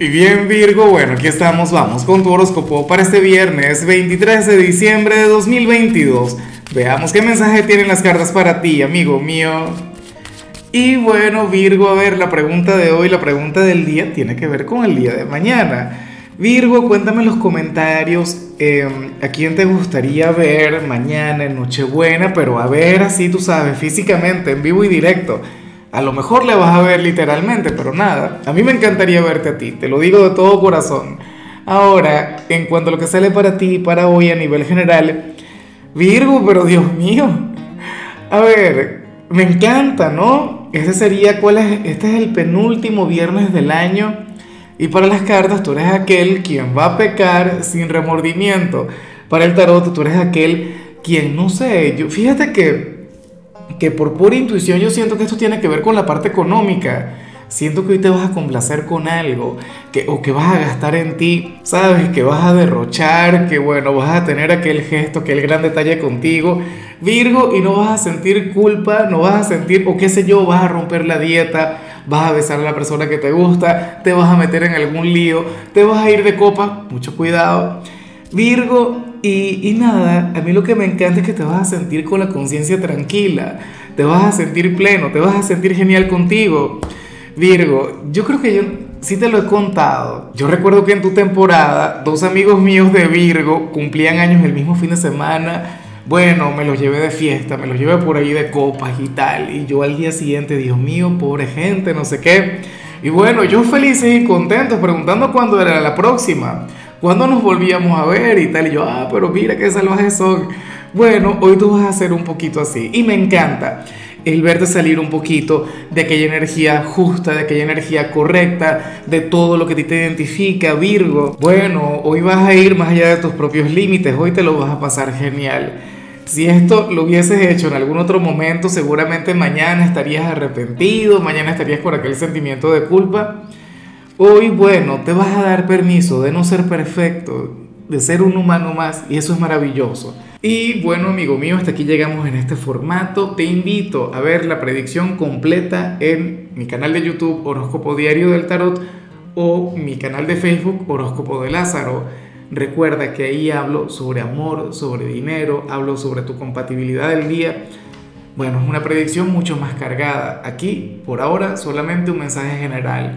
Y bien Virgo, bueno, aquí estamos, vamos con tu horóscopo para este viernes 23 de diciembre de 2022. Veamos qué mensaje tienen las cartas para ti, amigo mío. Y bueno Virgo, a ver, la pregunta de hoy, la pregunta del día tiene que ver con el día de mañana. Virgo, cuéntame en los comentarios em, a quién te gustaría ver mañana en Nochebuena, pero a ver así, tú sabes, físicamente, en vivo y directo. A lo mejor le vas a ver literalmente, pero nada. A mí me encantaría verte a ti, te lo digo de todo corazón. Ahora, en cuanto a lo que sale para ti, para hoy a nivel general, Virgo, pero Dios mío. A ver, me encanta, ¿no? Ese sería, ¿cuál es? Este es el penúltimo viernes del año. Y para las cartas, tú eres aquel quien va a pecar sin remordimiento. Para el tarot, tú eres aquel quien, no sé, yo, fíjate que que por pura intuición yo siento que esto tiene que ver con la parte económica. Siento que hoy te vas a complacer con algo, que, o que vas a gastar en ti, sabes, que vas a derrochar, que bueno, vas a tener aquel gesto, aquel gran detalle contigo, Virgo, y no vas a sentir culpa, no vas a sentir, o qué sé yo, vas a romper la dieta, vas a besar a la persona que te gusta, te vas a meter en algún lío, te vas a ir de copa, mucho cuidado. Virgo, y, nada, a mí lo que me encanta es que te vas a sentir con la conciencia tranquila, te vas a sentir pleno, te vas a sentir genial contigo. Virgo, yo creo que yo sí te lo he contado. Yo recuerdo que en tu temporada, dos amigos míos de Virgo cumplían años el mismo fin de semana. Bueno, me los llevé de fiesta, me los llevé por ahí de copas y tal. Y yo al día siguiente, Dios mío, pobre gente, no sé qué. Y bueno, yo felices y contentos, preguntando cuándo era la próxima cuando nos volvíamos a ver y tal? Y yo, ah, pero mira qué salvajes son. Bueno, hoy tú vas a hacer un poquito así. Y me encanta el verte salir un poquito de aquella energía justa, de aquella energía correcta, de todo lo que te identifica, Virgo. Bueno, hoy vas a ir más allá de tus propios límites, hoy te lo vas a pasar genial. Si esto lo hubieses hecho en algún otro momento, seguramente mañana estarías arrepentido, mañana estarías por aquel sentimiento de culpa. Hoy, bueno, te vas a dar permiso de no ser perfecto, de ser un humano más, y eso es maravilloso. Y bueno, amigo mío, hasta aquí llegamos en este formato. Te invito a ver la predicción completa en mi canal de YouTube Horóscopo Diario del Tarot o mi canal de Facebook Horóscopo de Lázaro. Recuerda que ahí hablo sobre amor, sobre dinero, hablo sobre tu compatibilidad del día. Bueno, es una predicción mucho más cargada. Aquí, por ahora, solamente un mensaje general